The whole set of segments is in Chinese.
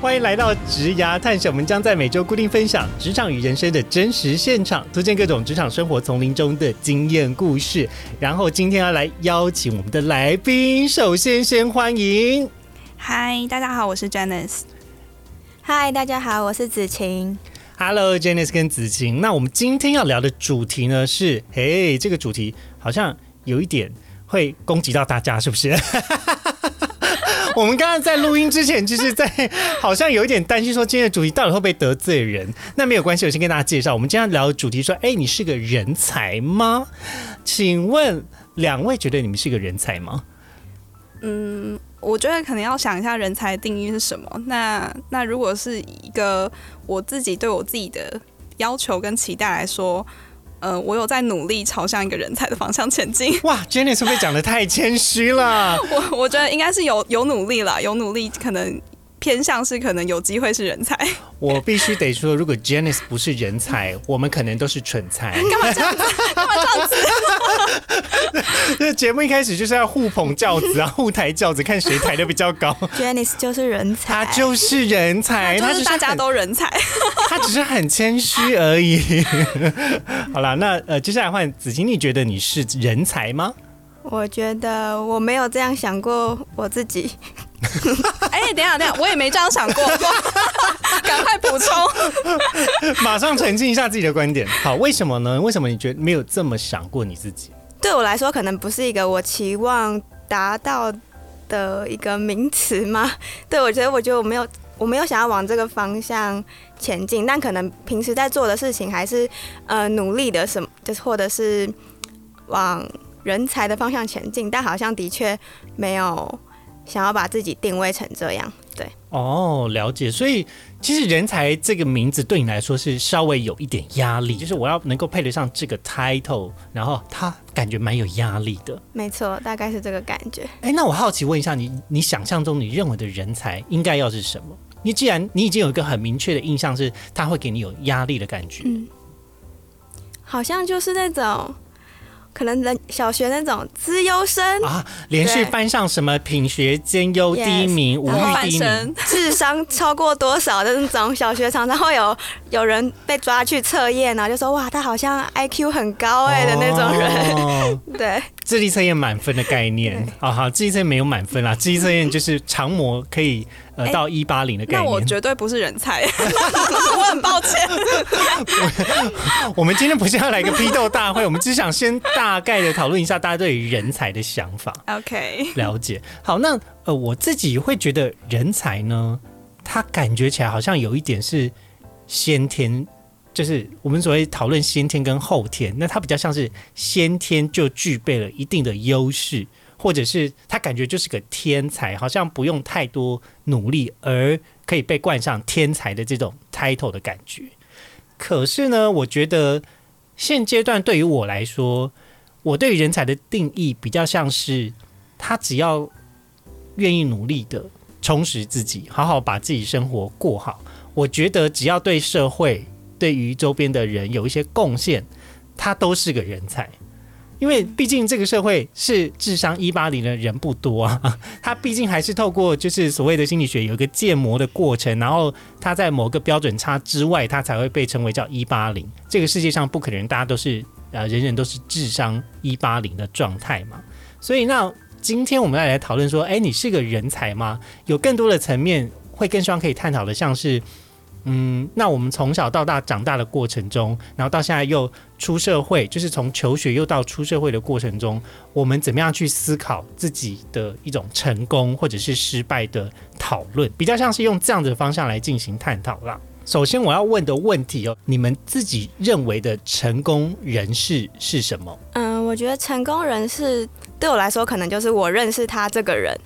欢迎来到职涯探险，我们将在每周固定分享职场与人生的真实现场，推荐各种职场生活丛林中的经验故事。然后今天要来邀请我们的来宾，首先先欢迎嗨，大家好，我是 Janice。嗨，大家好，我是子晴。Hello Janice 跟子晴。那我们今天要聊的主题呢是，嘿，这个主题好像有一点会攻击到大家，是不是？我们刚刚在录音之前，就是在好像有一点担心，说今天的主题到底会不会得罪人？那没有关系，我先跟大家介绍，我们今天聊的主题说，哎，你是个人才吗？请问两位觉得你们是个人才吗？嗯，我觉得可能要想一下人才的定义是什么。那那如果是一个我自己对我自己的要求跟期待来说，呃，我有在努力朝向一个人才的方向前进。哇，Jenny 是不是讲的太谦虚了？我我觉得应该是有有努力了，有努力，可能偏向是可能有机会是人才。我必须得说，如果 Janice 不是人才，我们可能都是蠢材。干嘛这样子？干嘛这样子？这节目一开始就是要互捧教子啊，互抬教子，看谁抬的比较高。Janice 就是人才，他就是人才，他就是大家很都人才。他只是很谦虚而已。好了，那呃，接下来换子晴，你觉得你是人才吗？我觉得我没有这样想过我自己。哎、等一下等一下，我也没这样想过，赶快补充。马上澄清一下自己的观点。好，为什么呢？为什么你觉得没有这么想过你自己？对我来说，可能不是一个我期望达到的一个名词吗？对我觉得，我觉得我没有，我没有想要往这个方向前进，但可能平时在做的事情还是呃努力的什么，就是或者是往人才的方向前进，但好像的确没有想要把自己定位成这样。对，哦，了解。所以其实人才这个名字对你来说是稍微有一点压力，就是我要能够配得上这个 title，然后他感觉蛮有压力的。没错，大概是这个感觉。哎，那我好奇问一下你，你想象中你认为的人才应该要是什么？你既然你已经有一个很明确的印象，是他会给你有压力的感觉。嗯，好像就是那种，可能人小学那种资优生，啊，连续对班上什么品学兼优第一名、五育第一名，智商超过多少的那种。小学常常会有 有人被抓去测验，然后就说哇，他好像 IQ 很高哎、的那种人。哦 对，智力测验满分的概念对，啊好，智力测验没有满分啦，智力测验就是长模可以呃哎到一八零的概那我念。绝对不是人才，我很抱歉。我们今天不是要来个批斗大会，我们只想先大概的讨论一下大家对于人才的想法。OK，了解。好，那呃，我自己会觉得人才呢，他感觉起来好像有一点是先天，就是我们所谓讨论先天跟后天，那他比较像是先天就具备了一定的优势，或者是他感觉就是个天才，好像不用太多努力而可以被冠上天才的这种 title 的感觉。可是呢，我觉得现阶段对于我来说，我对于人才的定义比较像是。他只要愿意努力的充实自己，好好把自己生活过好，我觉得只要对社会、对于周边的人有一些贡献，他都是个人才。因为毕竟这个社会是智商一八零的人不多啊，他毕竟还是透过就是所谓的心理学有一个建模的过程，然后他在某个标准差之外，他才会被称为叫一八零。这个世界上不可能大家都是呃人人都是智商一八零的状态嘛，所以那今天我们要来讨论说，哎，你是个人才吗？有更多的层面会更希望可以探讨的，像是，嗯，那我们从小到大长大的过程中，然后到现在又出社会，就是从求学又到出社会的过程中，我们怎么样去思考自己的一种成功或者是失败的讨论，比较像是用这样的方向来进行探讨啦。首先我要问的问题哦，你们自己认为的成功人士是什么？嗯，我觉得成功人士对我来说，可能就是我认识他这个人，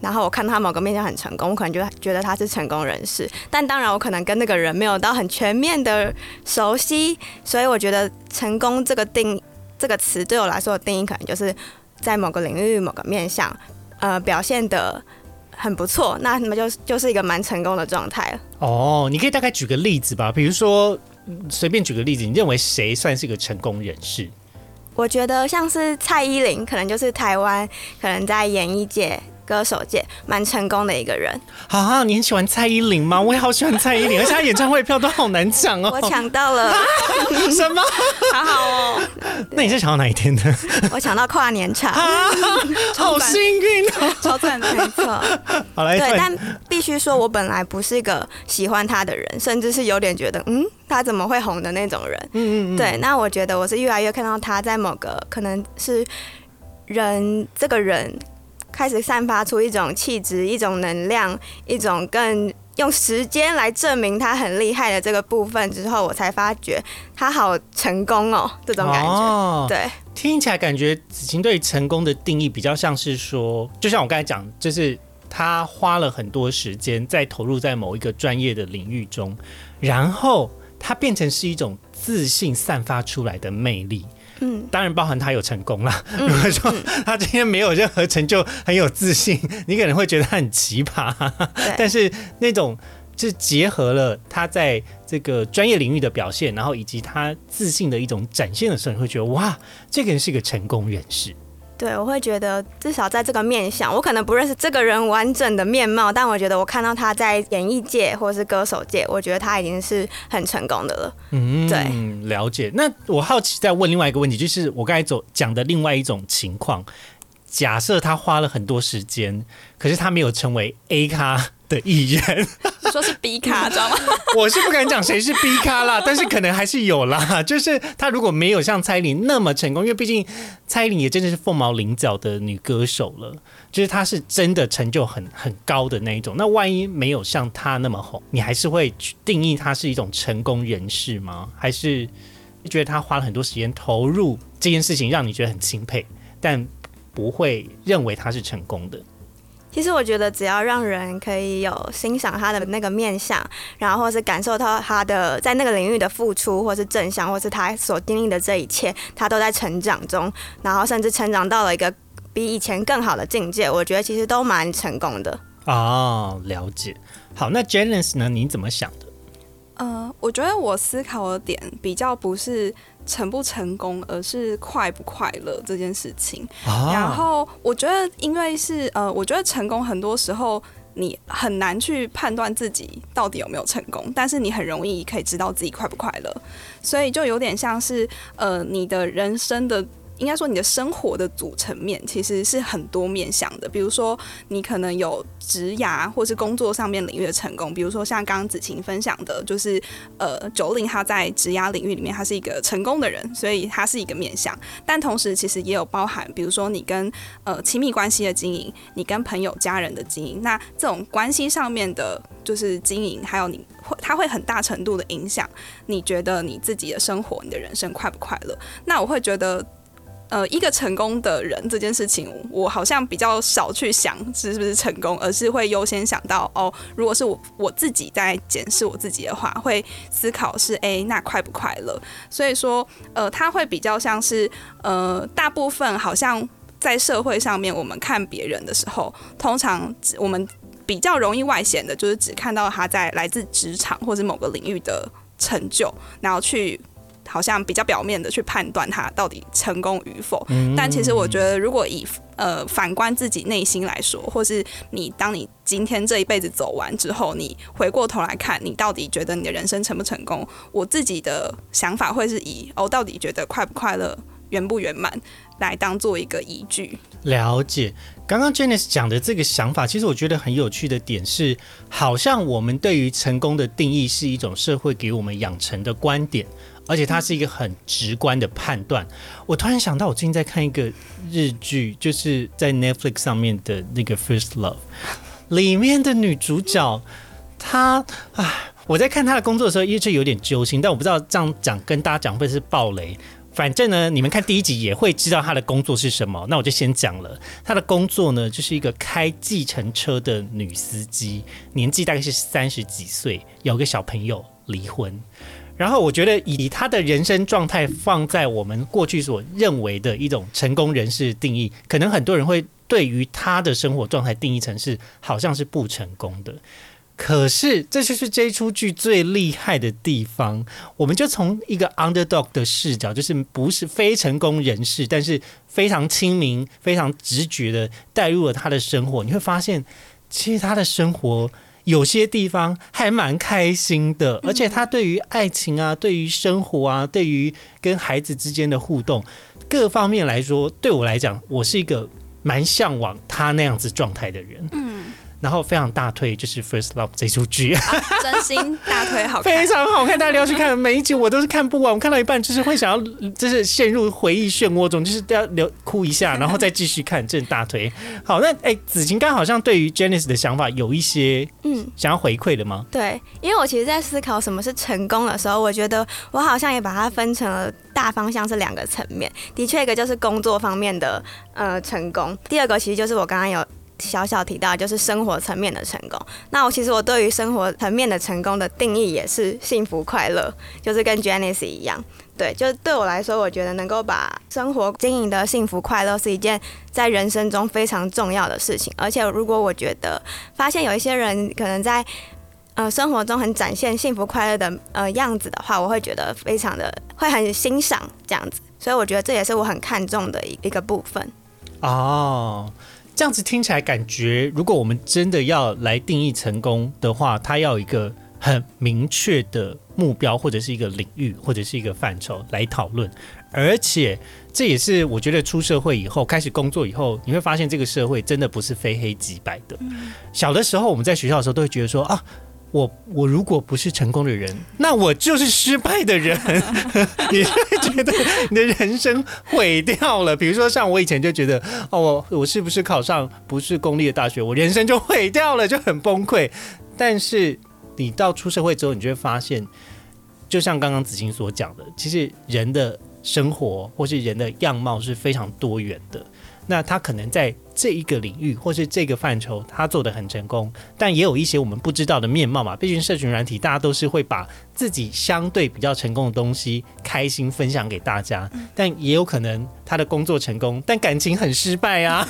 然后我看他某个面向很成功，我可能就觉得他是成功人士。但当然，我可能跟那个人没有到很全面的熟悉，所以我觉得成功这个定这个词对我来说的定义，可能就是在某个领域某个面向，呃，表现的很不错，那那么就就是一个蛮成功的状态了。哦，你可以大概举个例子吧，比如说嗯随便举个例子，你认为谁算是一个成功人士？我觉得像是蔡依林，可能就是台湾可能在演艺界、歌手界蛮成功的一个人。啊，你很喜欢蔡依林吗？我也好喜欢蔡依林，而且她演唱会票都好难抢哦。我抢到了，什么？好好哦，那你是抢到哪一天的？我抢到跨年场，啊，好幸运哦！超赞的。没错。好来，对，但必须说，我本来不是一个喜欢他的人，甚至是有点觉得，嗯，他怎么会红的那种人。嗯嗯嗯，对，那我觉得我是越来越看到他在某个可能是人这个人开始散发出一种气质、一种能量、一种更用时间来证明他很厉害的这个部分之后，我才发觉他好成功哦，这种感觉。哦，对，听起来感觉子晴对成功的定义比较像是说，就像我刚才讲，就是他花了很多时间在投入在某一个专业的领域中，然后它变成是一种自信散发出来的魅力。嗯，当然包含他有成功啦。如果说他今天没有任何成就，很有自信，你可能会觉得他很奇葩。但，是那种是结合了他在这个专业领域的表现，然后以及他自信的一种展现的时候，你会觉得哇，这个人是一个成功人士。对，我会觉得至少在这个面相，我可能不认识这个人完整的面貌，但我觉得我看到他在演艺界或是歌手界，我觉得他已经是很成功的了。嗯，对，了解。那我好奇再问另外一个问题，就是我刚才走讲的另外一种情况，假设他花了很多时间，可是他没有成为 A 咖的艺人，说是 B 卡，知道吗？我是不敢讲谁是 B 咖啦，但是可能还是有啦。就是他如果没有像蔡依林那么成功，因为毕竟蔡依林也真的是凤毛麟角的女歌手了，就是她是真的成就很很高的那一种。那万一没有像她那么红，你还是会去定义她是一种成功人士吗？还是觉得她花了很多时间投入这件事情，让你觉得很钦佩，但不会认为她是成功的？其实我觉得，只要让人可以有欣赏他的那个面相，然后或是感受到他的在那个领域的付出，或是正向，或是他所经历的这一切，他都在成长中，然后甚至成长到了一个比以前更好的境界，我觉得其实都蛮成功的。哦，了解。好，那 Janice 呢？你怎么想的？呃，我觉得我思考的点比较不是成不成功，而是快不快乐这件事情。啊然后我觉得，因为是呃，我觉得成功很多时候你很难去判断自己到底有没有成功，但是你很容易可以知道自己快不快乐，所以就有点像是呃，你的人生的。应该说，你的生活的组成面其实是很多面向的。比如说，你可能有职涯或是工作上面领域的成功，比如说像刚刚子晴分享的，就是呃，九零他在职涯领域里面，他是一个成功的人，所以他是一个面向。但同时，其实也有包含，比如说你跟呃亲密关系的经营，你跟朋友、家人的经营，那这种关系上面的，就是经营，还有你会，它会很大程度的影响你觉得你自己的生活、你的人生快不快乐。那我会觉得。呃，一个成功的人这件事情，我好像比较少去想是不是成功，而是会优先想到哦，如果是我我自己在检视我自己的话，会思考是诶，那快不快乐？所以说，呃，他会比较像是呃，大部分好像在社会上面，我们看别人的时候，通常我们比较容易外显的，就是只看到他在来自职场或者某个领域的成就，然后去。好像比较表面的去判断他到底成功与否，但其实我觉得，如果以呃反观自己内心来说，或是你当你今天这一辈子走完之后，你回过头来看，你到底觉得你的人生成不成功？我自己的想法会是以哦，到底觉得快不快乐、圆不圆满来当做一个依据。了解，刚刚 Janice 讲的这个想法，其实我觉得很有趣的点是，好像我们对于成功的定义是一种社会给我们养成的观点，而且它是一个很直观的判断。我突然想到，我最近在看一个日剧，就是在 Netflix 上面的那个《First Love》里面的女主角，她唉，我在看她的工作的时候，一直有点揪心，但我不知道这样讲跟大家讲会是暴雷。反正呢，你们看第一集也会知道他的工作是什么。那我就先讲了，他的工作呢，就是一个开计程车的女司机，年纪大概是三十几岁，有个小朋友，离婚。然后我觉得以他的人生状态放在我们过去所认为的一种成功人士定义，可能很多人会对于他的生活状态定义成是好像是不成功的。可是，这就是这出剧最厉害的地方。我们就从一个 underdog 的视角，就是不是非成功人士，但是非常亲民、非常直觉的带入了他的生活。你会发现，其实他的生活有些地方还蛮开心的，而且他对于爱情啊、对于生活啊、对于跟孩子之间的互动各方面来说，对我来讲，我是一个蛮向往他那样子状态的人。嗯。然后非常大推就是《First Love》这出剧，真心大推，好看，非常好看，大家要去看。每一集我都是看不完，我看到一半就是会想要，就是陷入回忆漩涡中，就是要流哭一下，然后再继续看，真大推。好，那哎，子晴刚好像对于 Janice 的想法有一些嗯想要回馈的吗？对，因为我其实，在思考什么是成功的时候，我觉得我好像也把它分成了大方向是两个层面。的确，一个就是工作方面的呃成功，第二个其实就是我刚刚有。小小提到就是生活层面的成功，那我其实我对于生活层面的成功的定义也是幸福快乐，就是跟 Janice 一样，对，就是对我来说，我觉得能够把生活经营的幸福快乐是一件在人生中非常重要的事情，而且如果我觉得发现有一些人可能在呃生活中很展现幸福快乐的呃样子的话，我会觉得非常的会很欣赏这样子，所以我觉得这也是我很看重的一一个部分。哦。这样子听起来感觉，如果我们真的要来定义成功的话，它要一个很明确的目标，或者是一个领域，或者是一个范畴来讨论。而且，这也是我觉得出社会以后，开始工作以后，你会发现这个社会真的不是非黑即白的。小的时候，我们在学校的时候都会觉得说啊。我我如果不是成功的人，那我就是失败的人。你会觉得你的人生毁掉了。比如说，像我以前就觉得，哦，我我是不是考上不是公立的大学，我人生就毁掉了，就很崩溃。但是你到出社会之后，你就会发现，就像刚刚子晴所讲的，其实人的生活或是人的样貌是非常多元的。那他可能在。这一个领域或是这个范畴，他做的很成功，但也有一些我们不知道的面貌嘛。毕竟社群软体，大家都是会把自己相对比较成功的东西开心分享给大家，但也有可能他的工作成功，但感情很失败啊。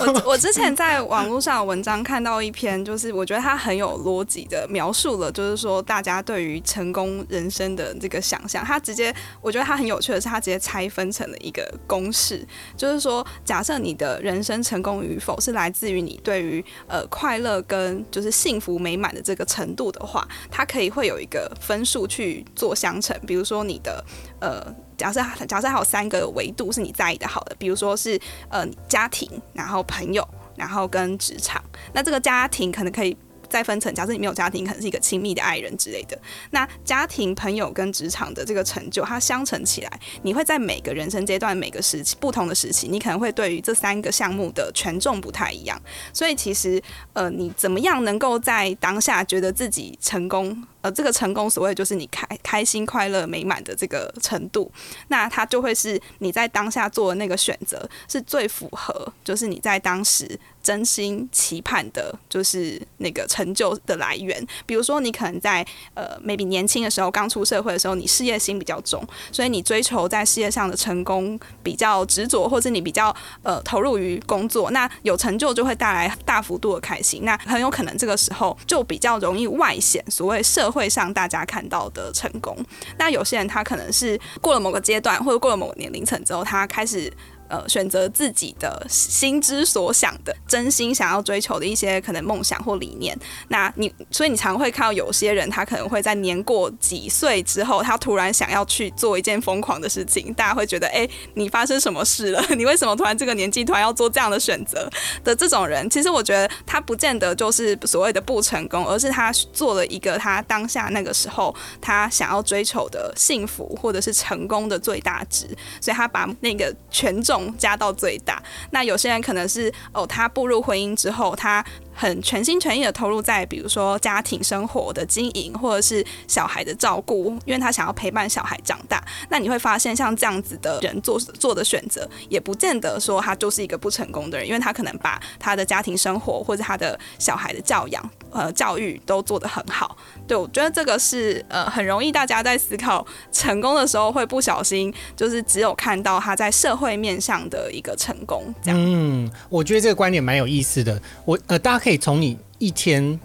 我我之前在网络上文章看到一篇，就是我觉得他很有逻辑的描述了，就是说大家对于成功人生的这个想象，他直接我觉得他很有趣的是，他直接拆分成了一个公式，就是说。假设你的人生成功与否是来自于你对于呃快乐跟就是幸福美满的这个程度的话，它可以会有一个分数去做相乘。比如说你的呃假设假设还有三个维度是你在意的好的，比如说是呃家庭，然后朋友，然后跟职场。那这个家庭可能可以。再分成，假设你没有家庭，可能是一个亲密的爱人之类的。那家庭、朋友跟职场的这个成就，它相乘起来，你会在每个人生阶段、每个时期、不同的时期，你可能会对于这三个项目的权重不太一样。所以其实，呃，你怎么样能够在当下觉得自己成功？呃，这个成功所谓就是你开开心、快乐、美满的这个程度，那它就会是你在当下做的那个选择是最符合，就是你在当时真心期盼的，就是那个成就的来源。比如说，你可能在呃，maybe 年轻的时候，刚出社会的时候，你事业心比较重，所以你追求在事业上的成功比较执着，或者你比较呃投入于工作，那有成就就会带来大幅度的开心。那很有可能这个时候就比较容易外显所谓社。会上大家看到的成功，那有些人他可能是过了某个阶段，或者过了某个年龄层之后，他开始。呃，选择自己的心之所想的，真心想要追求的一些可能梦想或理念。那你，所以你常会看到有些人，他可能会在年过几岁之后，他突然想要去做一件疯狂的事情。大家会觉得，哎，你发生什么事了？你为什么突然这个年纪突然要做这样的选择？的这种人，其实我觉得他不见得就是所谓的不成功，而是他做了一个他当下那个时候他想要追求的幸福或者是成功的最大值，所以他把那个权重。加到最大，那有些人可能是哦，他步入婚姻之后，他很全心全意的投入在比如说家庭生活的经营，或者是小孩的照顾，因为他想要陪伴小孩长大。那你会发现，像这样子的人做做的选择，也不见得说他就是一个不成功的人，因为他可能把他的家庭生活或者他的小孩的教养、呃教育都做得很好。对我觉得这个是呃很容易大家在思考成功的时候会不小心，就是只有看到他在社会面上的一个成功。这样，嗯，我觉得这个观点蛮有意思的。我呃，大家可以从你一天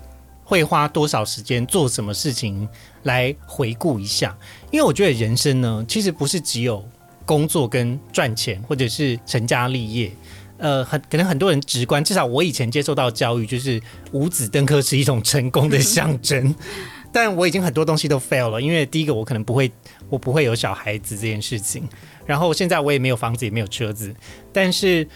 会花多少时间做什么事情来回顾一下，因为我觉得人生呢，其实不是只有工作跟赚钱，或者是成家立业。呃，很可能很多人直观，至少我以前接受到教育，就是五子登科是一种成功的象征。但我已经很多东西都 fail 了，因为第一个我可能不会，我不会有小孩子这件事情，然后现在我也没有房子，也没有车子，但是。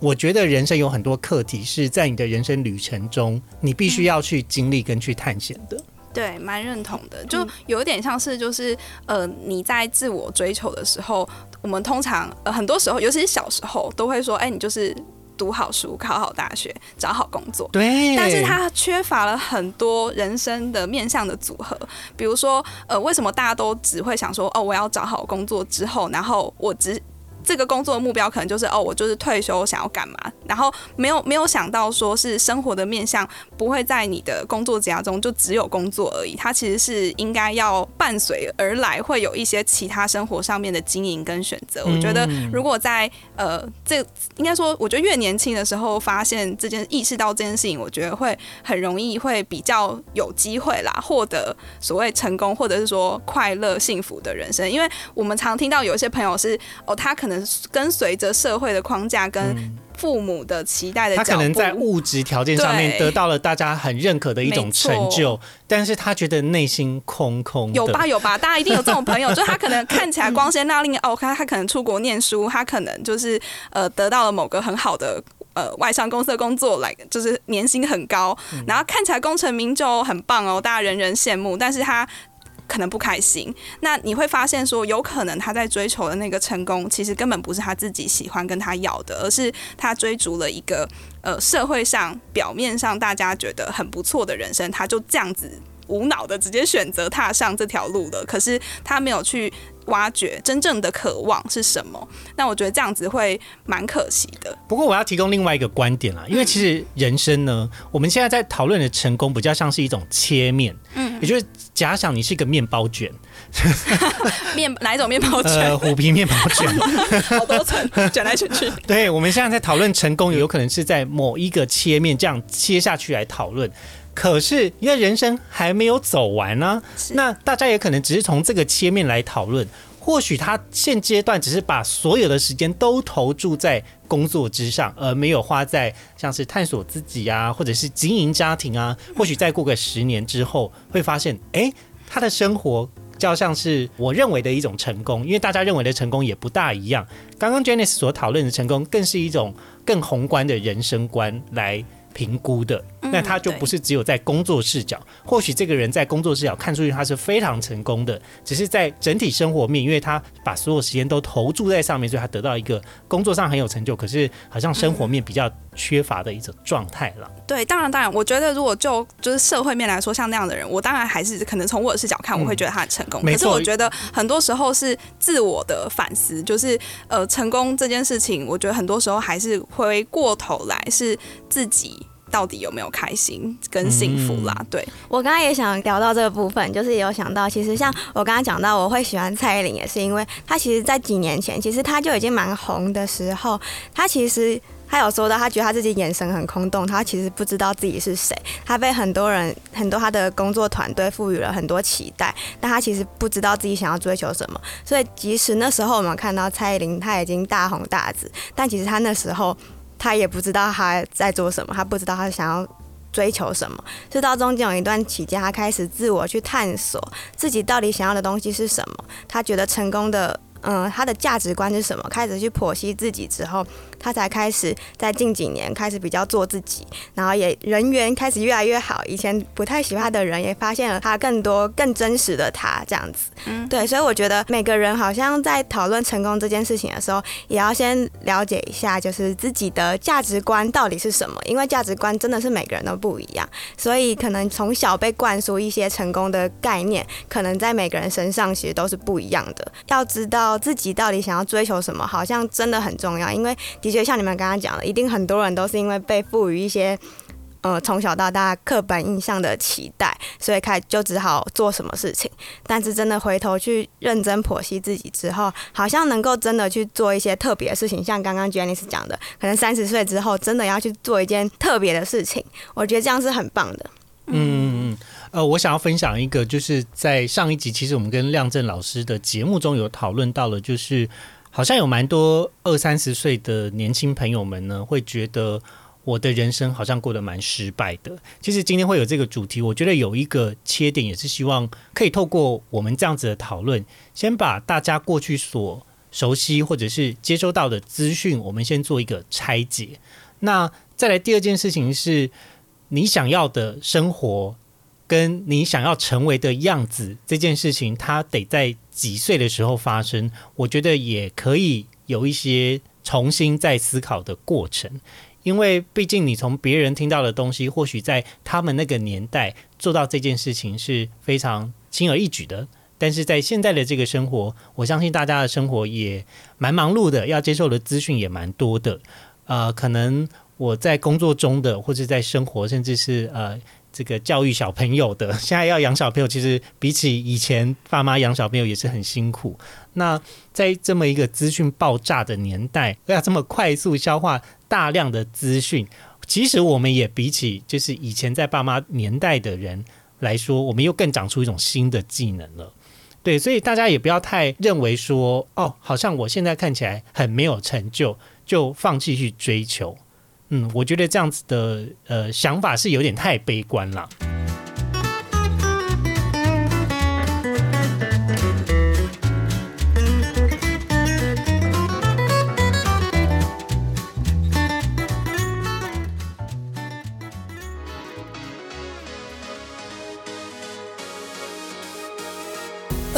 我觉得人生有很多课题是在你的人生旅程中，你必须要去经历跟去探险的。对，蛮认同的，就有点像是就是呃，你在自我追求的时候，我们通常呃很多时候，尤其是小时候，都会说，哎，你就是读好书、考好大学、找好工作。对，但是它缺乏了很多人生的面向的组合，比如说呃，为什么大家都只会想说，哦，我要找好工作之后，然后我只。这个工作的目标可能就是哦，我就是退休想要干嘛，然后没有没有想到说是生活的面向不会在你的工作家中就只有工作而已，它其实是应该要伴随而来，会有一些其他生活上面的经营跟选择。我觉得如果在呃这应该说，我觉得越年轻的时候发现这件意识到这件事情，我觉得会很容易会比较有机会啦，获得所谓成功或者是说快乐幸福的人生。因为我们常听到有一些朋友是哦，他可能。跟随着社会的框架跟父母的期待的，他可能在物质条件上面得到了大家很认可的一种成就，但是他觉得内心空空。有吧有吧，大家一定有这种朋友，就他可能看起来光鲜亮丽哦，他他可能出国念书，他可能就是呃得到了某个很好的呃外商公司的工作，来就是年薪很高，然后看起来功成名就很棒哦，大家人人羡慕，但是他。可能不开心，那你会发现说，有可能他在追求的那个成功，其实根本不是他自己喜欢跟他要的，而是他追逐了一个呃社会上表面上大家觉得很不错的人生，他就这样子无脑的直接选择踏上这条路了。可是他没有去。挖掘真正的渴望是什么？那我觉得这样子会蛮可惜的。不过我要提供另外一个观点啦，因为其实人生呢，我们现在在讨论的成功比较像是一种切面，嗯，也就是假想你是一个面包卷，面哪一种面包卷？虎皮面包卷，好多层卷来卷去。对，我们现在在讨论成功，有可能是在某一个切面这样切下去来讨论。可是因为人生还没有走完呢，那大家也可能只是从这个切面来讨论。或许他现阶段只是把所有的时间都投注在工作之上，而没有花在像是探索自己啊，或者是经营家庭啊。或许再过个十年之后，会发现，哎，他的生活较像是我认为的一种成功，因为大家认为的成功也不大一样。刚刚 Janice 所讨论的成功，更是一种更宏观的人生观来。评估的，那他就不是只有在工作视角。或许这个人在工作视角看出去他是非常成功的，只是在整体生活面，因为他把所有时间都投注在上面，所以他得到一个工作上很有成就，可是好像生活面比较缺乏的一种状态了。对，当然，当然，我觉得如果就就是社会面来说，像那样的人，我当然还是可能从我的视角看，我会觉得他很成功。可是我觉得很多时候是自我的反思，就是呃，成功这件事情，我觉得很多时候还是回过头来是自己。到底有没有开心跟幸福啦？对我刚刚也想聊到这个部分，就是有想到，其实像我刚刚讲到，我会喜欢蔡依林，也是因为她其实，在几年前，其实她就已经蛮红的时候，她其实她有说到，她觉得她自己眼神很空洞，她其实不知道自己是谁，她被很多人、很多她的工作团队赋予了很多期待，但她其实不知道自己想要追求什么。所以，即使那时候我们看到蔡依林，她已经大红大紫，但其实她那时候。他也不知道他在做什么，他不知道他想要追求什么。直到中间有一段期间，他开始自我去探索自己到底想要的东西是什么。他觉得成功的，嗯，他的价值观是什么？开始去剖析自己之后，他才开始在近几年开始比较做自己，然后也人缘开始越来越好。以前不太喜欢他的人也发现了他更多更真实的他这样子。嗯，对，所以我觉得每个人好像在讨论成功这件事情的时候，也要先了解一下，就是自己的价值观到底是什么，因为价值观真的是每个人都不一样，所以可能从小被灌输一些成功的概念，可能在每个人身上其实都是不一样的。要知道自己到底想要追求什么，好像真的很重要，因为的确像你们刚刚讲的，一定很多人都是因为被赋予一些。呃，从小到大刻板印象的期待，所以开就只好做什么事情。但是真的回头去认真剖析自己之后，好像能够真的去做一些特别的事情。像刚刚 Janice 讲的，可能三十岁之后真的要去做一件特别的事情，我觉得这样是很棒的。嗯嗯，呃，我想要分享一个，就是在上一集，其实我们跟亮正老师的节目中有讨论到了，就是好像有蛮多二三十岁的年轻朋友们呢，会觉得。我的人生好像过得蛮失败的。其实今天会有这个主题，我觉得有一个切点，也是希望可以透过我们这样子的讨论，先把大家过去所熟悉或者是接收到的资讯，我们先做一个拆解。那再来第二件事情是，你想要的生活跟你想要成为的样子这件事情，它得在几岁的时候发生？我觉得也可以有一些重新再思考的过程。因为毕竟你从别人听到的东西，或许在他们那个年代做到这件事情是非常轻而易举的，但是在现在的这个生活，我相信大家的生活也蛮忙碌的，要接受的资讯也蛮多的。呃，可能我在工作中的，或者在生活，甚至是呃。这个教育小朋友的，现在要养小朋友，其实比起以前爸妈养小朋友也是很辛苦。那在这么一个资讯爆炸的年代，要这么快速消化大量的资讯，其实我们也比起就是以前在爸妈年代的人来说，我们又更长出一种新的技能了。对，所以大家也不要太认为说，哦，好像我现在看起来很没有成就，就放弃去追求。嗯，我觉得这样子的呃想法是有点太悲观了。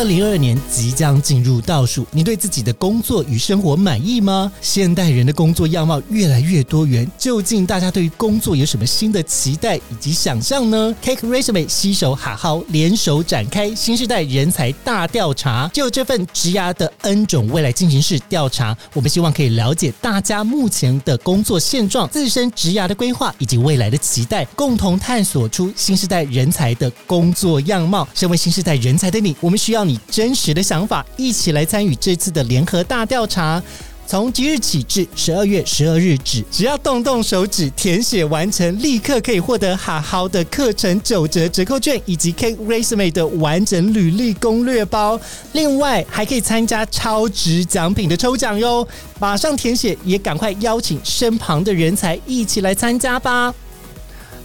二零二二年即将进入倒数，你对自己的工作与生活满意吗？现代人的工作样貌越来越多元，究竟大家对于工作有什么新的期待以及想象呢？Cake Resume 携手哈好联手展开新时代人才大调查，就这份职涯的 N 种未来进行式调查，我们希望可以了解大家目前的工作现状、自身职涯的规划以及未来的期待，共同探索出新时代人才的工作样貌。身为新时代人才的你，我们需要。你你真实的想法，一起来参与这次的联合大调查。从即日起至十二月十二日止，只要动动手指填写完成，立刻可以获得好好的课程九折折扣券，以及 K Resume 的完整履历攻略包。另外，还可以参加超值奖品的抽奖哟！马上填写，也赶快邀请身旁的人才一起来参加吧。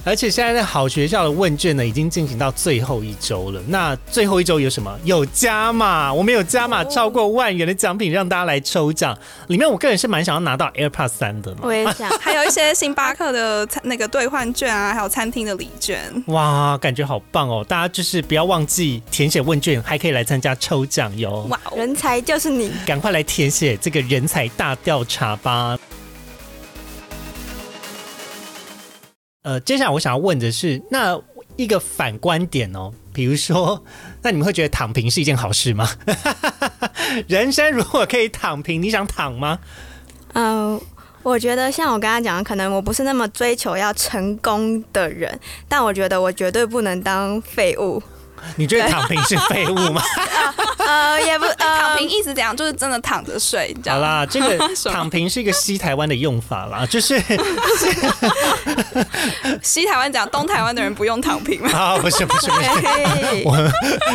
而且现在在好学校的问卷呢，已经进行到最后一周了。那最后一周有什么？有加码，我们有加码超过万元的奖品让大家来抽奖。里面我个人是蛮想要拿到 AirPods 三的。我也想，还有一些星巴克的那个兑换券啊，还有餐厅的礼券。哇，感觉好棒哦！大家就是不要忘记填写问卷，还可以来参加抽奖哟。哇，人才就是你，赶快来填写这个人才大调查吧。呃，接下来我想要问的是，那一个反观点哦，比如说，那你们会觉得躺平是一件好事吗？人生如果可以躺平，你想躺吗？嗯，我觉得像我刚刚讲的，可能我不是那么追求要成功的人，但我觉得我绝对不能当废物。你觉得躺平是废物吗？呃，也不躺平意思怎样？就是真的躺着睡。好啦，这个 躺平是一个西台湾的用法啦，就是西台湾讲东台湾的人不用躺平吗？啊，不是不是不是，我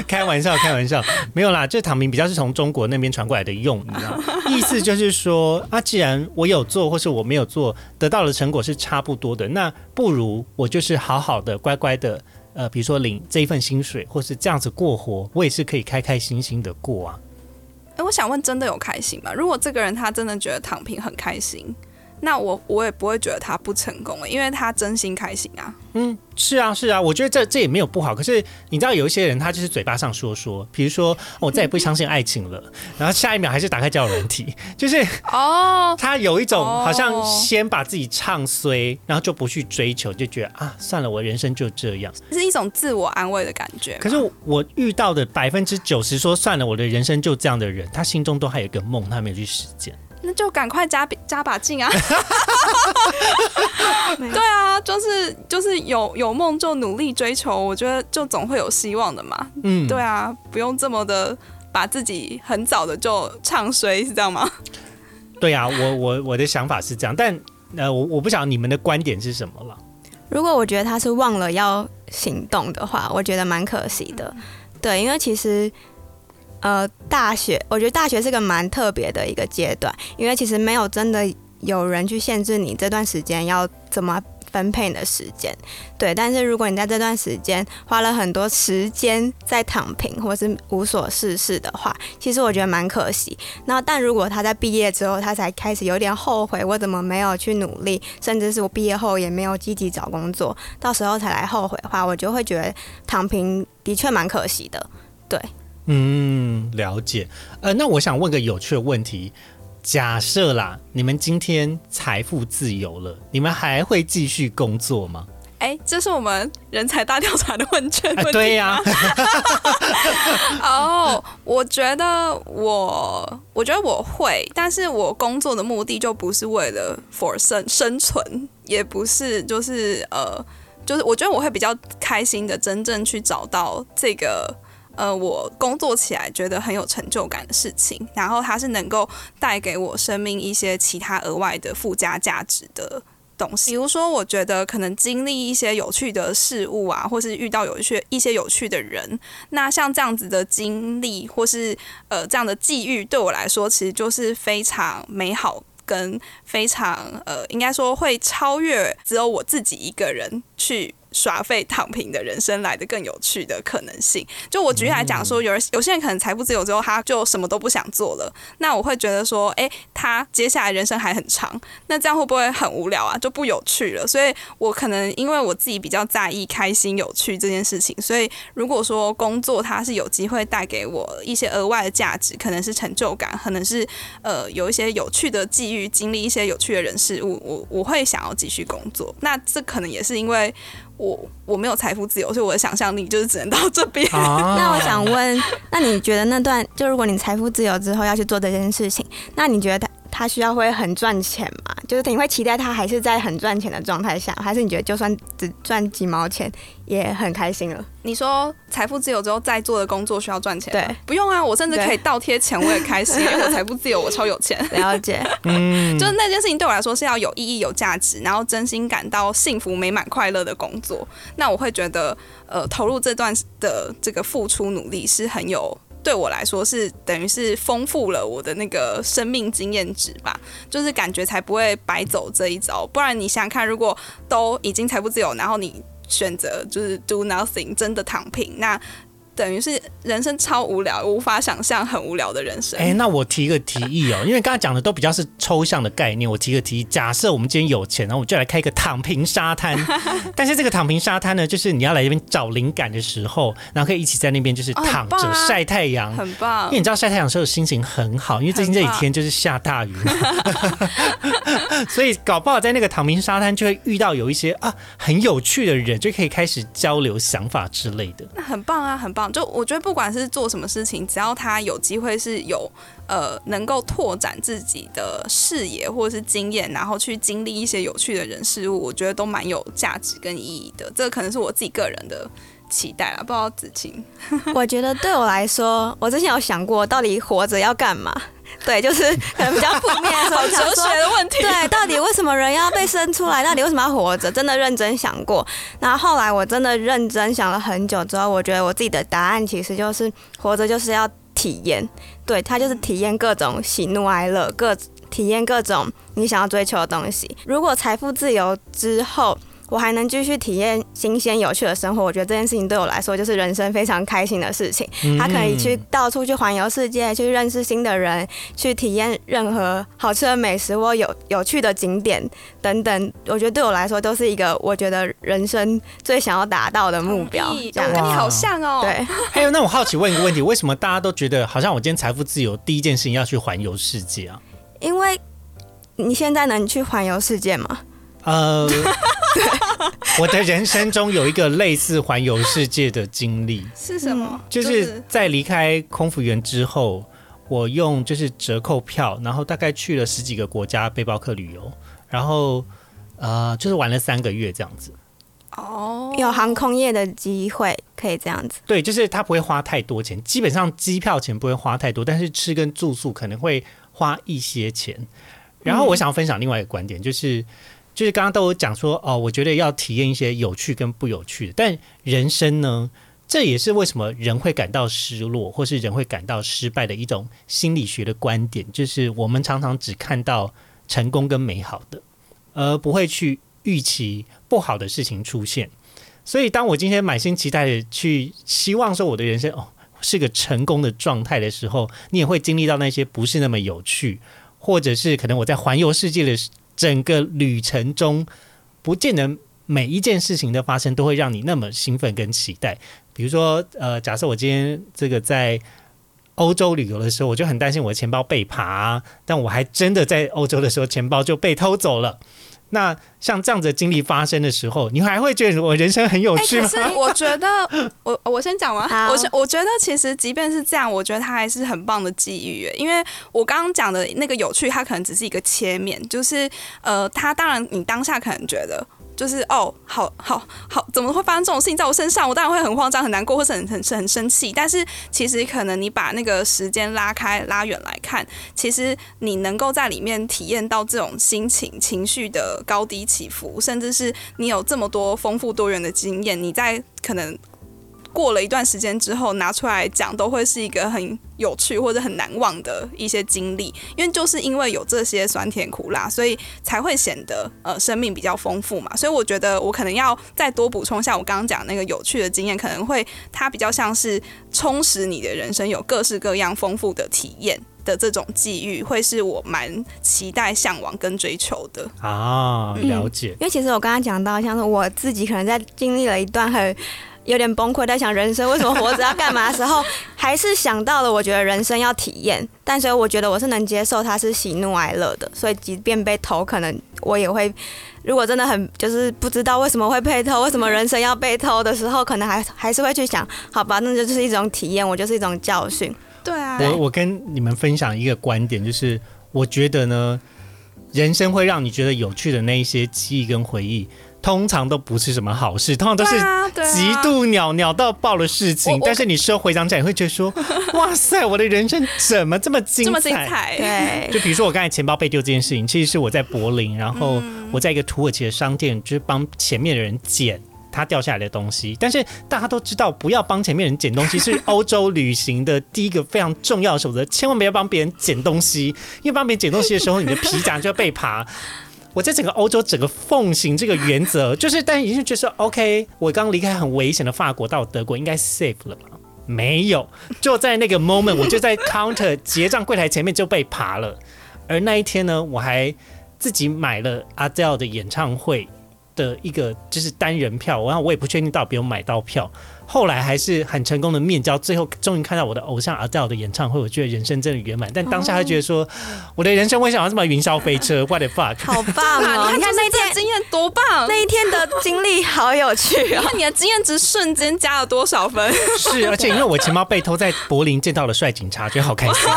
开玩笑开玩笑，没有啦，这躺平比较是从中国那边传过来的用你知道，意思就是说啊，既然我有做或是我没有做，得到的成果是差不多的，那不如我就是好好的乖乖的。呃，比如说领这一份薪水，或是这样子过活，我也是可以开开心心的过啊。哎，我想问，真的有开心吗？如果这个人他真的觉得躺平很开心，那我我也不会觉得他不成功了，因为他真心开心啊。嗯，是啊，是啊，我觉得这这也没有不好。可是你知道，有一些人他就是嘴巴上说说，比如说我再也不相信爱情了，然后下一秒还是打开交友软体，就是哦，他有一种哦好像先把自己唱衰，然后就不去追求，就觉得啊，算了，我人生就这样。是一种自我安慰的感觉。可是我遇到的百分之九十说算了，我的人生就这样的人，他心中都还有一个梦，他没有去实践。那就赶快加加把劲啊！对啊，就是就是有有梦就努力追求，我觉得就总会有希望的嘛。嗯，对啊，不用这么的把自己很早的就唱衰，是这样吗？对啊，我我我的想法是这样，但呃，我我不晓得你们的观点是什么了。如果我觉得他是忘了要行动的话，我觉得蛮可惜的。对，因为其实呃，大学我觉得大学是个蛮特别的一个阶段，因为其实没有真的有人去限制你这段时间要怎么分配你的时间。对，但是如果你在这段时间花了很多时间在躺平或是无所事事的话，其实我觉得蛮可惜。那但如果他在毕业之后，他才开始有点后悔，我怎么没有去努力，甚至是我毕业后也没有积极找工作，到时候才来后悔的话，我就会觉得躺平的确蛮可惜的。对嗯，了解。呃，那我想问个有趣的问题：假设啦，你们今天财富自由了，你们还会继续工作吗？哎，这是我们人才大调查的问卷问啊，题对呀、哦，我觉得我，我觉得我会，但是我工作的目的就不是为了 for 生生存，也不是就是呃，就是我觉得我会比较开心的，真正去找到这个呃，我工作起来觉得很有成就感的事情，然后它是能够带给我生命一些其他额外的附加价值的。东西，比如说，我觉得可能经历一些有趣的事物啊，或是遇到有趣一些有趣的人，那像这样子的经历，或是呃这样的际遇，对我来说，其实就是非常美好，跟非常呃，应该说会超越只有我自己一个人去耍废躺平的人生来的更有趣的可能性。就我举例来讲说，有人有些人可能财富自由之后，他就什么都不想做了，那我会觉得说，诶，他接下来人生还很长，那这样会不会很无聊啊？就不有趣了。所以我可能因为我自己比较在意开心、有趣这件事情，所以如果说工作它是有机会带给我一些额外的价值，可能是成就感，可能是呃有一些有趣的际遇，经历一些有趣的人事物，我我会想要继续工作。那这可能也是因为我我没有财富自由，所以我的想象力就是只能到这边。啊 那我想问，那你觉得那段就如果你财富自由之后要去做这件事情，那你觉得他他需要会很赚钱嘛？就是你会期待他还是在很赚钱的状态下，还是你觉得就算只赚几毛钱也很开心了？你说财富自由之后再做的工作需要赚钱？对不用啊，我甚至可以倒贴钱，我也开心，因为我财富自由，我超有钱。了解，嗯，就是那件事情对我来说是要有意义、有价值，然后真心感到幸福、美满、快乐的工作。那我会觉得，呃，投入这段的这个付出努力是很有。对我来说是等于是丰富了我的那个生命经验值吧，就是感觉才不会白走这一遭。不然你想想看，如果都已经财富自由，然后你选择就是 do nothing，真的躺平，那等于是人生超无聊，无法想象很无聊的人生。哎、那我提个提议哦，因为刚才讲的都比较是抽象的概念，我提个提议，假设我们今天有钱，然后我们就来开一个躺平沙滩。但是这个躺平沙滩呢，就是你要来这边找灵感的时候，然后可以一起在那边就是躺着晒太阳。很棒因为，你知道晒太阳的时候心情很好，因为最近这几天就是下大雨，所以搞不好在那个躺平沙滩就会遇到有一些啊很有趣的人，就可以开始交流想法之类的。那很棒啊，很棒。就我觉得不管是做什么事情，只要他有机会是有呃能够拓展自己的视野或者是经验，然后去经历一些有趣的人事物，我觉得都蛮有价值跟意义的。这个可能是我自己个人的期待啊，不知道子晴。我觉得对我来说，我之前有想过，到底活着要干嘛？对，就是可能比较负面的时候，好哲学的问题。对，到底为什么人要被生出来？到底为什么要活着？真的认真想过。然后后来我真的认真想了很久之后，我觉得我自己的答案其实就是活着就是要体验，对，它就是体验各种喜怒哀乐，各体验各种你想要追求的东西。如果财富自由之后，我还能继续体验新鲜有趣的生活，我觉得这件事情对我来说就是人生非常开心的事情。他可以去到处去环游世界，去认识新的人，去体验任何好吃的美食或有有趣的景点等等。我觉得对我来说都是一个我觉得人生最想要达到的目标。这样跟你好像哦。对。还有，那我好奇问一个问题：为什么大家都觉得好像我今天财富自由，第一件事情要去环游世界啊？因为你现在能去环游世界吗？呃，我的人生中有一个类似环游世界的经历，是什么？就是在离开空服员之后，我用就是折扣票，然后大概去了十几个国家背包客旅游，然后呃，就是玩了三个月这样子。哦，有航空业的机会可以这样子。对，就是他不会花太多钱，基本上机票钱不会花太多，但是吃跟住宿可能会花一些钱。然后我想要分享另外一个观点，就是。就是刚刚都有讲说哦，我觉得要体验一些有趣跟不有趣的，但人生呢，这也是为什么人会感到失落，或是人会感到失败的一种心理学的观点。就是我们常常只看到成功跟美好的，而不会去预期不好的事情出现。所以，当我今天满心期待的去希望说我的人生哦是个成功的状态的时候，你也会经历到那些不是那么有趣，或者是可能我在环游世界的。整个旅程中，不见得每一件事情的发生都会让你那么兴奋跟期待。比如说，呃，假设我今天这个在欧洲旅游的时候，我就很担心我的钱包被扒，但我还真的在欧洲的时候，钱包就被偷走了。那像这样子的经历发生的时候，你还会觉得我人生很有趣吗？可是 我觉得，我我先讲完。我我觉得其实即便是这样，我觉得它还是很棒的机遇。因为我刚刚讲的那个有趣，它可能只是一个切面，就是呃，它当然你当下可能觉得。就是哦，好好好，怎么会发生这种事情在我身上？我当然会很慌张、很难过，或是很很很生气。但是其实可能你把那个时间拉开、拉远来看，其实你能够在里面体验到这种心情、情绪的高低起伏，甚至是你有这么多丰富多元的经验，你在可能。过了一段时间之后拿出来讲，都会是一个很有趣或者很难忘的一些经历，因为就是因为有这些酸甜苦辣，所以才会显得呃生命比较丰富嘛。所以我觉得我可能要再多补充一下我刚刚讲那个有趣的经验，可能会它比较像是充实你的人生，有各式各样丰富的体验的这种际遇，会是我蛮期待、向往跟追求的啊。了解，因为其实我刚刚讲到，像是我自己可能在经历了一段很。有点崩溃，在想人生为什么活着要干嘛的时候，还是想到了，我觉得人生要体验。但所以我觉得我是能接受它是喜怒哀乐的，所以即便被偷，可能我也会。如果真的很就是不知道为什么会被偷，为什么人生要被偷的时候，可能还还是会去想，好吧，那就是一种体验，我就是一种教训。对啊，我我跟你们分享一个观点，就是我觉得呢，人生会让你觉得有趣的那一些记忆跟回忆。通常都不是什么好事，通常都是极度鸟鸟到爆的事情。但是你事后回想起来，会觉得说：“ 哇塞，我的人生怎么这么精彩？”对，就比如说我刚才钱包被丢这件事情，其实是我在柏林，然后我在一个土耳其的商店，就是帮前面的人捡他掉下来的东西。但是大家都知道，不要帮前面人捡东西是欧洲旅行的第一个非常重要的守则，千万不要帮别人捡东西，因为帮别人捡东西的时候，你的皮夹就要被扒。我在整个欧洲，整个奉行这个原则，就是，但已经觉得 OK，我刚离开很危险的法国到德国，应该 safe 了吧？没有，就在那个 moment，我就在 counter 结账柜台前面就被扒了。而那一天呢，我还自己买了 Adele 的演唱会的一个就是单人票，然后我也不确定到底有买到票。后来还是很成功的面交，最后终于看到我的偶像 Adele 的演唱会，我觉得人生真的圆满。但当下他觉得说，我的人生为什么要这么云霄飞车？What the fuck？好棒啊！你看那天经验多棒，那一天的经历好有趣啊！看你的经验值瞬间加了多少分？是，而且因为我钱包被偷，在柏林见到了帅警察，觉得好开心。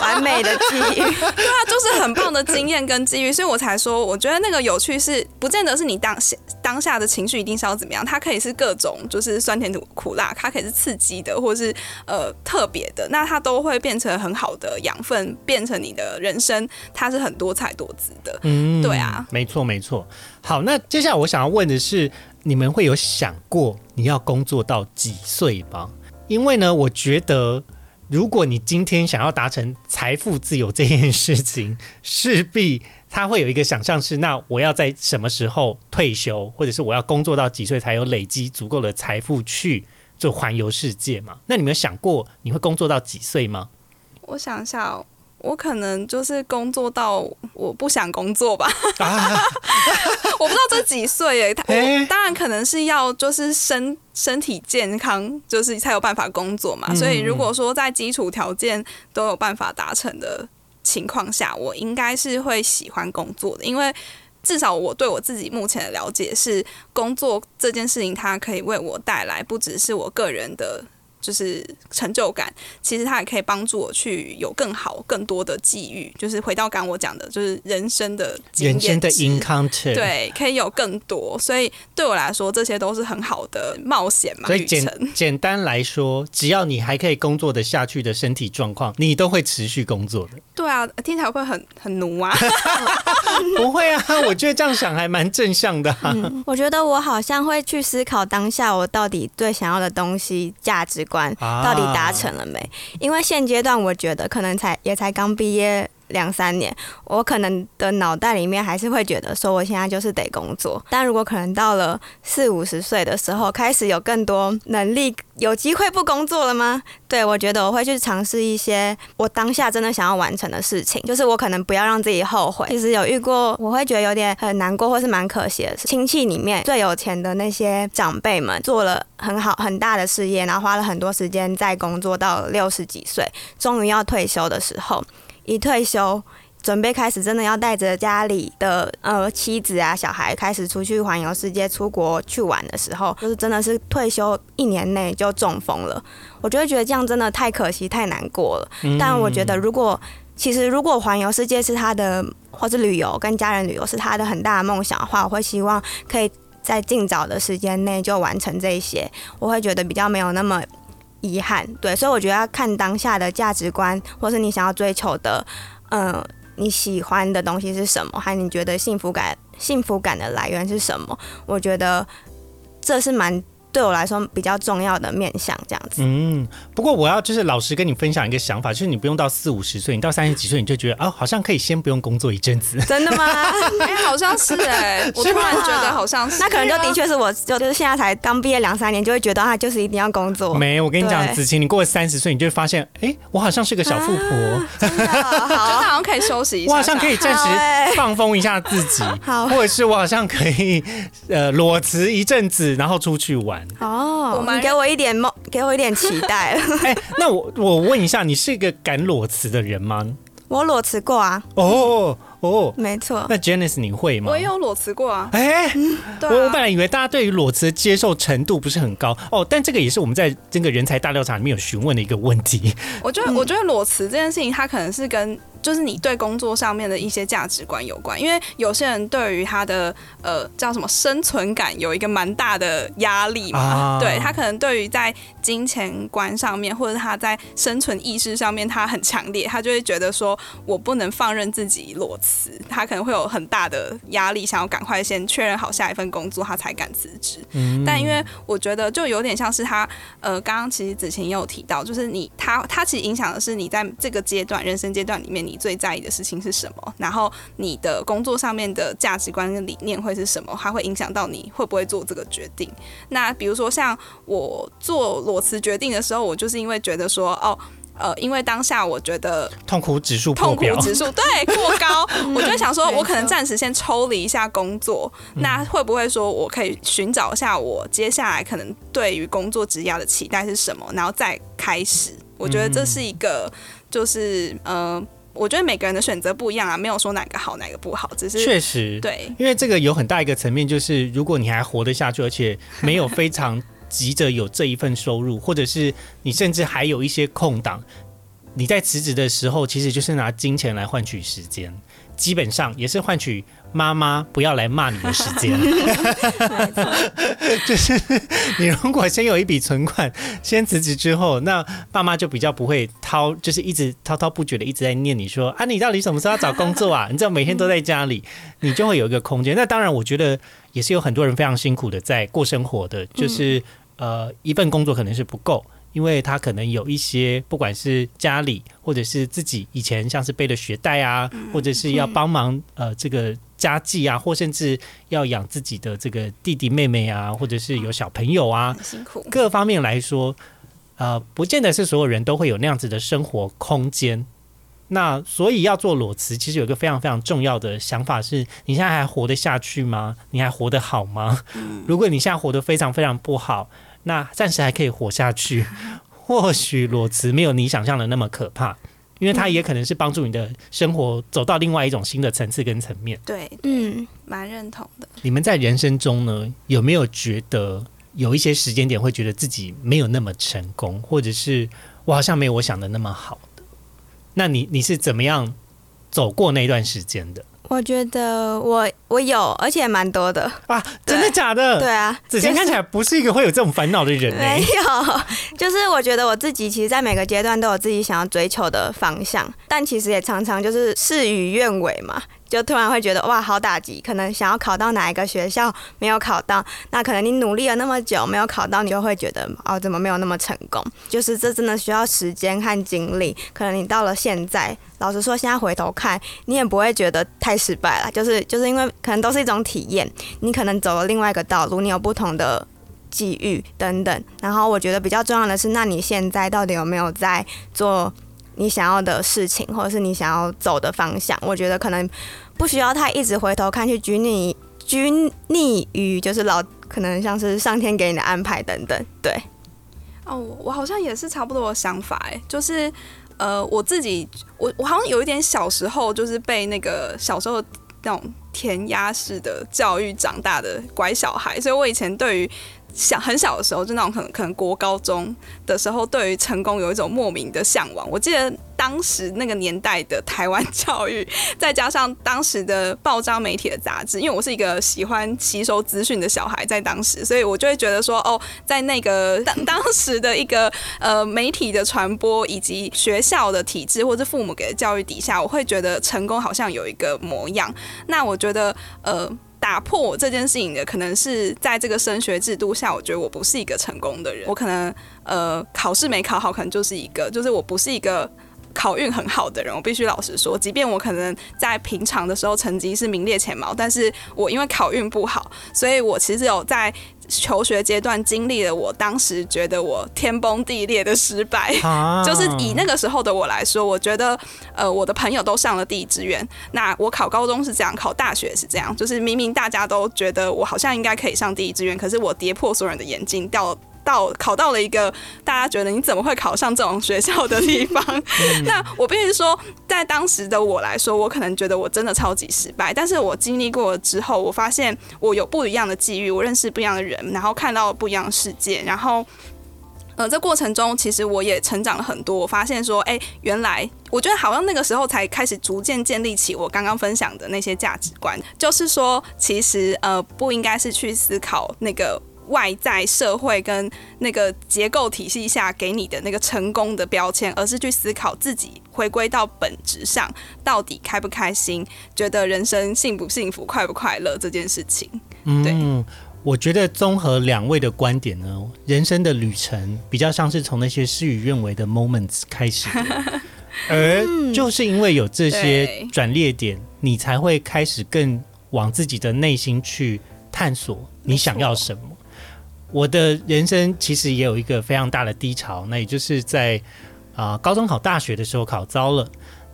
完美的记忆，对啊，就是很棒的经验跟机遇，所以我才说，我觉得那个有趣是不见得是你当下当下的情绪一定是要怎么样，它可以是各种就是酸甜苦苦辣，它可以是刺激的，或是呃特别的，那它都会变成很好的养分，变成你的人生，它是很多彩多姿的。嗯，对啊，没错没错。好，那接下来我想要问的是，你们会有想过你要工作到几岁吗？因为呢，我觉得。如果你今天想要达成财富自由这件事情，势必他会有一个想象是：那我要在什么时候退休，或者是我要工作到几岁才有累积足够的财富去做环游世界嘛？那你们有想过你会工作到几岁吗？我想一下，我可能就是工作到我不想工作吧，啊，我不知道这几岁哎我当然可能是要就是身身体健康，就是才有办法工作嘛。嗯所以如果说在基础条件都有办法达成的情况下，我应该是会喜欢工作的，因为。至少我对我自己目前的了解是，工作这件事情它可以为我带来不只是我个人的，就是成就感，其实它也可以帮助我去有更好、更多的际遇。就是回到刚刚我讲的，就是人生的经人生的 encounter，，对，可以有更多，所以对我来说，这些都是很好的冒险嘛，所以简。简单来说，只要你还可以工作的下去的身体状况，你都会持续工作的。对啊，听起来会很很奴啊。不会啊，我觉得这样想还蛮正向的、啊。我觉得我好像会去思考当下我到底最想要的东西、价值观啊到底达成了没？因为现阶段我觉得可能才也才刚毕业两三年，我可能的脑袋里面还是会觉得说我现在就是得工作。但如果可能到了四五十岁的时候，开始有更多能力，有机会不工作了吗？对我觉得我会去尝试一些我当下真的想要完成的事情，就是我可能不要让自己后悔。其实有遇过，我会觉得有点很难过，或是蛮可惜的是，亲戚里面最有钱的那些长辈们做了很好很大的事业，然后花了很多时间在工作，到六十几岁，终于要退休的时候，一退休。准备开始真的要带着家里的呃妻子啊小孩开始出去环游世界、出国去玩的时候，就是真的是退休一年内就中风了，我就会觉得这样真的太可惜、太难过了。但我觉得如果其实如果环游世界是他的，或是旅游跟家人旅游是他的很大的梦想的话，我会希望可以在尽早的时间内就完成这一些，我会觉得比较没有那么遗憾。对，所以我觉得要看当下的价值观，或是你想要追求的，嗯、你喜欢的东西是什么，还有你觉得幸福感幸福感的来源是什么？我觉得这是蛮对我来说比较重要的面向，这样子。嗯，不过我要就是老实跟你分享一个想法，就是你不用到四五十岁，你到三十几岁你就觉得啊，好像可以先不用工作一阵子。真的吗？哎、好像是哎、我突然觉得好像是。那可能就的确是我，就就是现在才刚毕业两三年，就会觉得啊就是一定要工作。没，我跟你讲，子晴，你过了三十岁，你就会发现，哎，我好像是个小富婆，啊 真的觉得好好像可以休息一下，我好像可以暂时放风一下自己，好或者是我好像可以呃裸辞一阵子，然后出去玩。哦你给我一点梦，给我一点期待。哎，那我我问一下，你是一个敢裸辞的人吗？我裸辞过啊，哦哦，没错。那 Janice 你会吗？我也有裸辞过啊。哎，对我我本啊，来以为大家对于裸辞的接受程度不是很高哦，但这个也是我们在这个人才大调查里面有询问的一个问题。我觉得我觉得裸辞这件事情，它可能是跟就是你对工作上面的一些价值观有关，因为有些人对于他的呃叫什么生存感有一个蛮大的压力嘛，啊。对他可能对于在金钱观上面，或者他在生存意识上面，他很强烈，他就会觉得说我不能放任自己裸辞，他可能会有很大的压力，想要赶快先确认好下一份工作，他才敢辞职。嗯。但因为我觉得就有点像是他，呃，刚刚其实子晴也有提到，就是你他他其实影响的是你在这个阶段人生阶段里面你最在意的事情是什么，然后你的工作上面的价值观跟理念会是什么，它会影响到你会不会做这个决定。那比如说像我做裸辞决定的时候，我就是因为觉得说，哦。呃，因为当下我觉得痛苦指数痛苦，指数 对过高，我就想说，我可能暂时先抽离一下工作，那会不会说我可以寻找一下我接下来可能对于工作职业的期待是什么，然后再开始？我觉得这是一个，就是呃，我觉得每个人的选择不一样啊，没有说哪个好哪个不好，只是确实，对因为这个有很大一个层面，就是如果你还活得下去，而且没有非常急着有这一份收入，或者是你甚至还有一些空档，你在辞职的时候，其实就是拿金钱来换取时间，基本上也是换取妈妈不要来骂你的时间。就是你如果先有一笔存款，先辞职之后，那爸妈就比较不会滔，就是一直滔滔不绝的一直在念你说啊，你到底什么时候要找工作啊？你知道每天都在家里，你就会有一个空间。那当然，我觉得也是有很多人非常辛苦的在过生活的，就是、呃，一份工作可能是不够。因为他可能有一些不管是家里或者是自己以前像是背的学贷啊，或者是要帮忙呃这个家计啊，或甚至要养自己的这个弟弟妹妹啊，或者是有小朋友啊，很辛苦。各方面来说，呃，不见得是所有人都会有那样子的生活空间。那所以要做裸辞，其实有一个非常非常重要的想法是：你现在还活得下去吗？你还活得好吗？如果你现在活得非常非常不好，那暂时还可以活下去，或许裸辞没有你想象的那么可怕，因为它也可能是帮助你的生活走到另外一种新的层次跟层面。对，嗯，蛮认同的。你们在人生中呢，有没有觉得有一些时间点会觉得自己没有那么成功，或者是我好像没有我想的那么好的？那你你是怎么样走过那段时间的我觉得我我有，而且蛮多的。啊？真的假的？对啊，子晴看起来不是一个会有这种烦恼的人呢、没有，就是我觉得我自己其实，在每个阶段都有自己想要追求的方向，但其实也常常就是事与愿违嘛，就突然会觉得哇，好打击，可能想要考到哪一个学校没有考到，那可能你努力了那么久没有考到，你就会觉得哦，怎么没有那么成功？就是这真的需要时间和精力，可能你到了现在，老实说，现在回头看，你也不会觉得太失败了，就是就是因为可能都是一种体验，你可能走了另外一个道路，你有不同的际遇等等。然后我觉得比较重要的是，那你现在到底有没有在做你想要的事情，或者是你想要走的方向？我觉得可能不需要太一直回头看，去拘泥拘泥于就是老可能像是上天给你的安排等等。对，哦，我好像也是差不多的想法，哎，就是呃，我自己，我我好像有一点小时候就是被那个小时候那种填鸭式的教育长大的乖小孩，所以我以前对于小很小的时候，就那种可能可能国高中的时候，对于成功有一种莫名的向往。我记得当时那个年代的台湾教育，再加上当时的报章媒体的杂志，因为我是一个喜欢吸收资讯的小孩，在当时，所以我就会觉得说，哦，在那个当当时的一个呃媒体的传播以及学校的体制或者父母给的教育底下，我会觉得成功好像有一个模样。那我觉得呃。打破我这件事情的，可能是在这个升学制度下，我觉得我不是一个成功的人。我可能呃考试没考好，可能就是一个，就是我不是一个考运很好的人。我必须老实说，即便我可能在平常的时候成绩是名列前茅，但是我因为考运不好，所以我其实有在求学阶段经历了我当时觉得我天崩地裂的失败。啊 就是以那个时候的我来说，我觉得，呃，我的朋友都上了第一志愿，那我考高中是这样，考大学是这样，就是明明大家都觉得我好像应该可以上第一志愿，可是我跌破所有人的眼镜，掉到考到了一个大家觉得你怎么会考上这种学校的地方？那我必须说，在当时的我来说，我可能觉得我真的超级失败，但是我经历过了之后，我发现我有不一样的际遇，我认识不一样的人，然后看到不一样的世界，然后。呃，这过程中其实我也成长了很多。我发现说，哎、原来我觉得好像那个时候才开始逐渐建立起我刚刚分享的那些价值观，就是说，其实呃，不应该是去思考那个外在社会跟那个结构体系下给你的那个成功的标签，而是去思考自己回归到本质上，到底开不开心，觉得人生幸不幸福、快不快乐这件事情。嗯，我觉得综合两位的观点呢，人生的旅程比较像是从那些事与愿违的 moments 开始的，而就是因为有这些转捩点，你才会开始更往自己的内心去探索你想要什么。我的人生其实也有一个非常大的低潮，那也就是在啊、高中考大学的时候考糟了。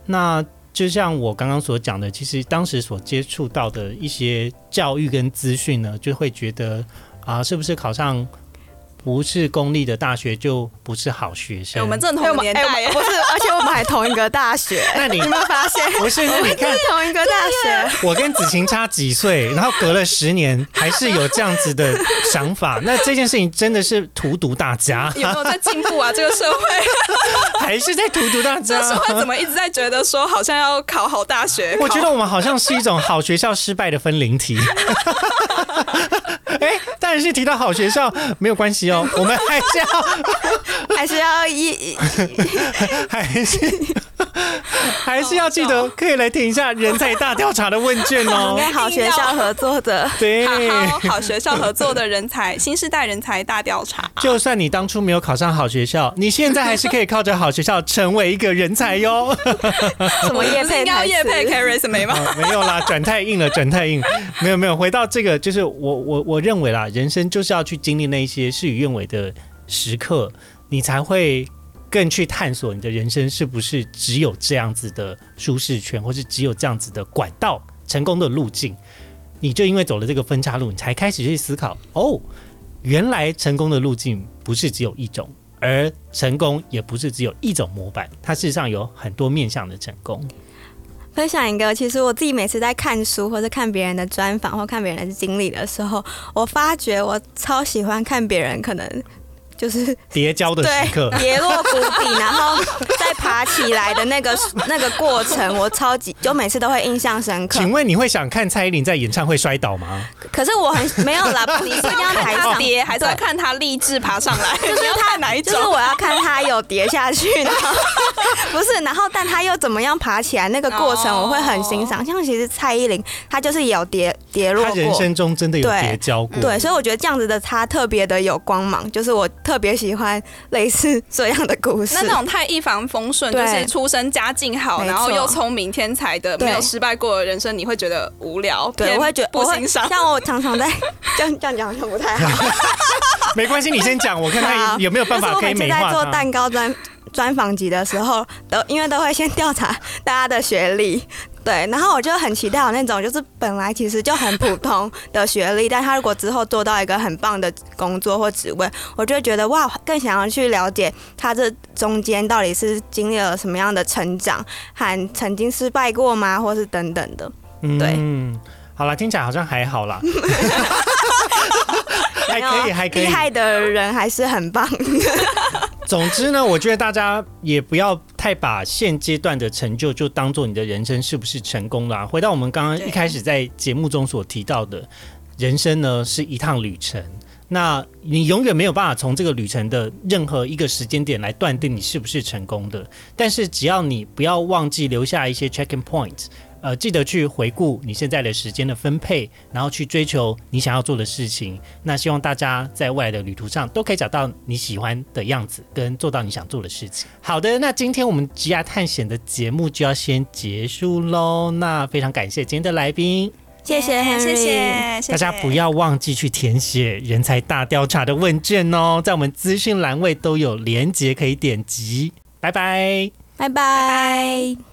那就像我刚刚所讲的，其实当时所接触到的一些教育跟资讯呢，就会觉得啊、是不是考上不是公立的大学就不是好学哎、生？我们正同个年代耶，不是，而且我们还同一个大学，那你有没有发现？不是？那你看是同一个大学，我跟子晴差几岁，然后隔了十年，还是有这样子的想法，那这件事情真的是荼毒大家，有没有在进步啊？这个社会，还是在荼毒大这个社家？会怎么一直在觉得说好像要考好大学？我觉得我们好像是一种好学校失败的分灵体。哎、但是提到好学校没有关系哦，我们还是要 还是要一 还是 还是要记得可以来填一下人才大调查的问卷哦。跟好学校合作的，对，好好学校合作的人才，新时代人才大调查。就算你当初没有考上好学校，你现在还是可以靠着好学校成为一个人才哟。什么叶配台叶配 carry 什么吗？哦没有啦，转太硬了，转太硬。没有没有，回到这个，就是我我我认为啦，人生就是要去经历那一些事与愿违的时刻，你才会更去探索你的人生是不是只有这样子的舒适圈，或是只有这样子的管道，成功的路径。你就因为走了这个分叉路，你才开始去思考，哦，原来成功的路径不是只有一种。而成功也不是只有一种模板，它事实上有很多面向的成功。分享一个，其实我自己每次在看书或者看别人的专访或看别人的经历的时候，我发觉我超喜欢看别人可能就是叠交的时刻，跌落谷底，然后再爬起来的那个 那个过程，我超级就每次都会印象深刻。请问你会想看蔡依林在演唱会摔倒吗？可是我很没有啦，不一定要 台上他跌，还是要看他励志爬上来？就是要看哪一种就是？我要看他有跌下去，然后 不是，然后但他又怎么样爬起来，那个过程我会很欣赏。像其实蔡依林，她就是有跌跌落他人，生中真的有对叠交过。对，所以我觉得这样子的她特别的有光芒，就是我特别喜欢类似这样的故事。那那种太一帆风顺，就是出身家境好，然后又聪明天才的，对没有失败过的人生，你会觉得无聊，对，偏我会觉得不欣赏。像我常常在 这样这样讲好像不太好。没关系，你先讲，我看看有没有办法可以就是我每次在美化它。做蛋糕专专访集的时候，都因为都会先调查大家的学历。对，然后我就很期待有那种，就是本来其实就很普通的学历，但他如果之后做到一个很棒的工作或职位，我就会觉得哇，更想要去了解他这中间到底是经历了什么样的成长，和曾经失败过吗，或是等等的。对嗯，好了，听起来好像还好啦，还可以，还可以厉。害的人还是很棒。总之呢，我觉得大家也不要太把现阶段的成就就当做你的人生是不是成功啦、回到我们刚刚一开始在节目中所提到的，人生呢是一趟旅程。那你永远没有办法从这个旅程的任何一个时间点来断定你是不是成功的。但是只要你不要忘记留下一些 checking point，呃，记得去回顾你现在的时间的分配，然后去追求你想要做的事情。那希望大家在未来的旅途上都可以找到你喜欢的样子，跟做到你想做的事情。好的，那今天我们职涯探险的节目就要先结束喽。那非常感谢今天的来宾，谢谢谢谢，谢谢大家不要忘记去填写人才大调查的问卷哦，在我们资讯栏位都有连结可以点击。拜拜。拜拜。